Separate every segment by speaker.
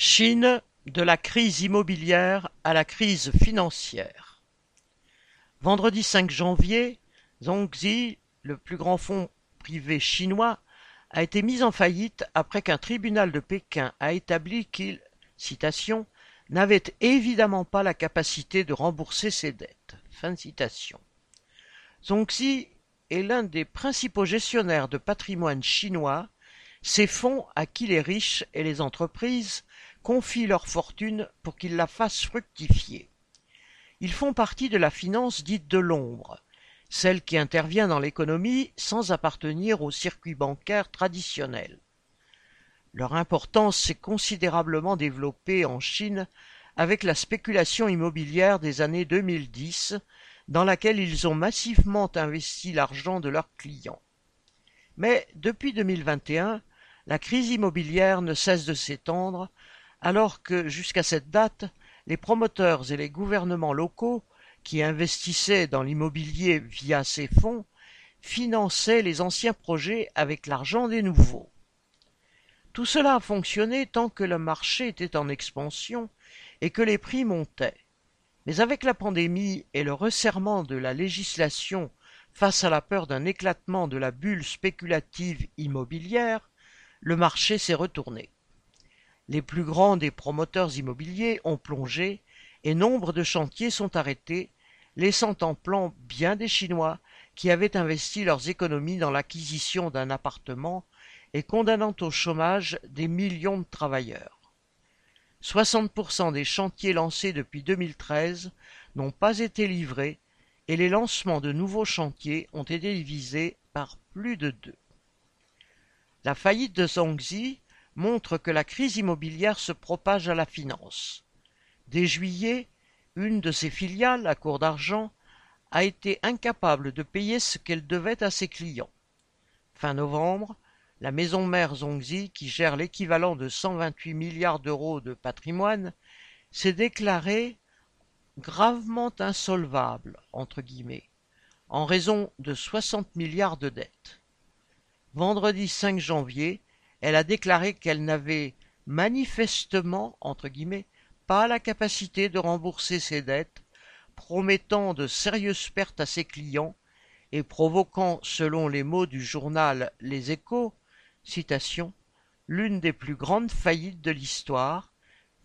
Speaker 1: Chine, de la crise immobilière à la crise financière. Vendredi 5 janvier, Zhongxi, le plus grand fonds privé chinois, a été mis en faillite après qu'un tribunal de Pékin a établi qu'il, n'avait évidemment pas la capacité de rembourser ses dettes. Fin de. Zhongxi est l'un des principaux gestionnaires de patrimoine chinois, ces fonds à qui les riches et les entreprises confient leur fortune pour qu'ils la fassent fructifier. Ils font partie de la finance dite de l'ombre, celle qui intervient dans l'économie sans appartenir au circuit bancaire traditionnel. Leur importance s'est considérablement développée en Chine avec la spéculation immobilière des années 2010, dans laquelle ils ont massivement investi l'argent de leurs clients. Mais depuis 2021, la crise immobilière ne cesse de s'étendre alors que, jusqu'à cette date, les promoteurs et les gouvernements locaux, qui investissaient dans l'immobilier via ces fonds, finançaient les anciens projets avec l'argent des nouveaux. Tout cela a fonctionné tant que le marché était en expansion et que les prix montaient. Mais avec la pandémie et le resserrement de la législation face à la peur d'un éclatement de la bulle spéculative immobilière, le marché s'est retourné. Les plus grands des promoteurs immobiliers ont plongé et nombre de chantiers sont arrêtés, laissant en plan bien des Chinois qui avaient investi leurs économies dans l'acquisition d'un appartement et condamnant au chômage des millions de travailleurs. 60% des chantiers lancés depuis 2013 n'ont pas été livrés et les lancements de nouveaux chantiers ont été divisés par plus de deux. La faillite de Zhongxi montre que la crise immobilière se propage à la finance. Dès juillet, une de ses filiales, la Cour d'argent, a été incapable de payer ce qu'elle devait à ses clients. Fin novembre, la maison mère Zhongxi, qui gère l'équivalent de 128 milliards d'euros de patrimoine, s'est déclarée gravement insolvable, entre guillemets, en raison de 60 milliards de dettes. Vendredi 5 janvier, elle a déclaré qu'elle n'avait manifestement pas la capacité de rembourser ses dettes, promettant de sérieuses pertes à ses clients et provoquant, selon les mots du journal Les Échos, citation, l'une des plus grandes faillites de l'histoire,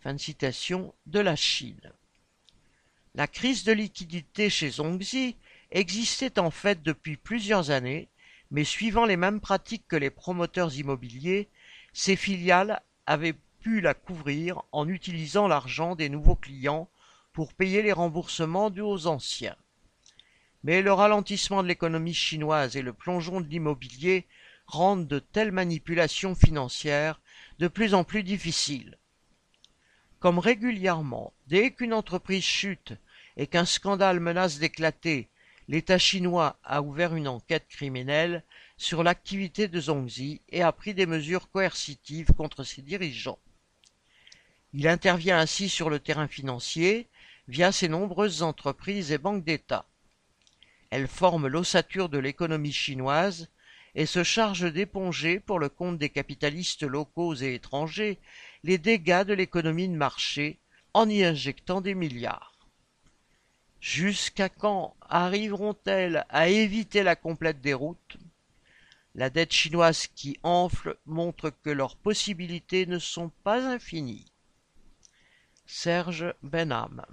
Speaker 1: de de la Chine. La crise de liquidité chez Zhongxi existait en fait depuis plusieurs années mais suivant les mêmes pratiques que les promoteurs immobiliers, ces filiales avaient pu la couvrir en utilisant l'argent des nouveaux clients pour payer les remboursements dus aux anciens. Mais le ralentissement de l'économie chinoise et le plongeon de l'immobilier rendent de telles manipulations financières de plus en plus difficiles. Comme régulièrement, dès qu'une entreprise chute et qu'un scandale menace d'éclater l'État chinois a ouvert une enquête criminelle sur l'activité de Zhongxi et a pris des mesures coercitives contre ses dirigeants. Il intervient ainsi sur le terrain financier via ses nombreuses entreprises et banques d'État. Elle forme l'ossature de l'économie chinoise et se charge d'éponger pour le compte des capitalistes locaux et étrangers les dégâts de l'économie de marché en y injectant des milliards. Jusqu'à quand arriveront-elles à éviter la complète déroute La dette chinoise qui enfle montre que leurs possibilités ne sont pas infinies. Serge Benham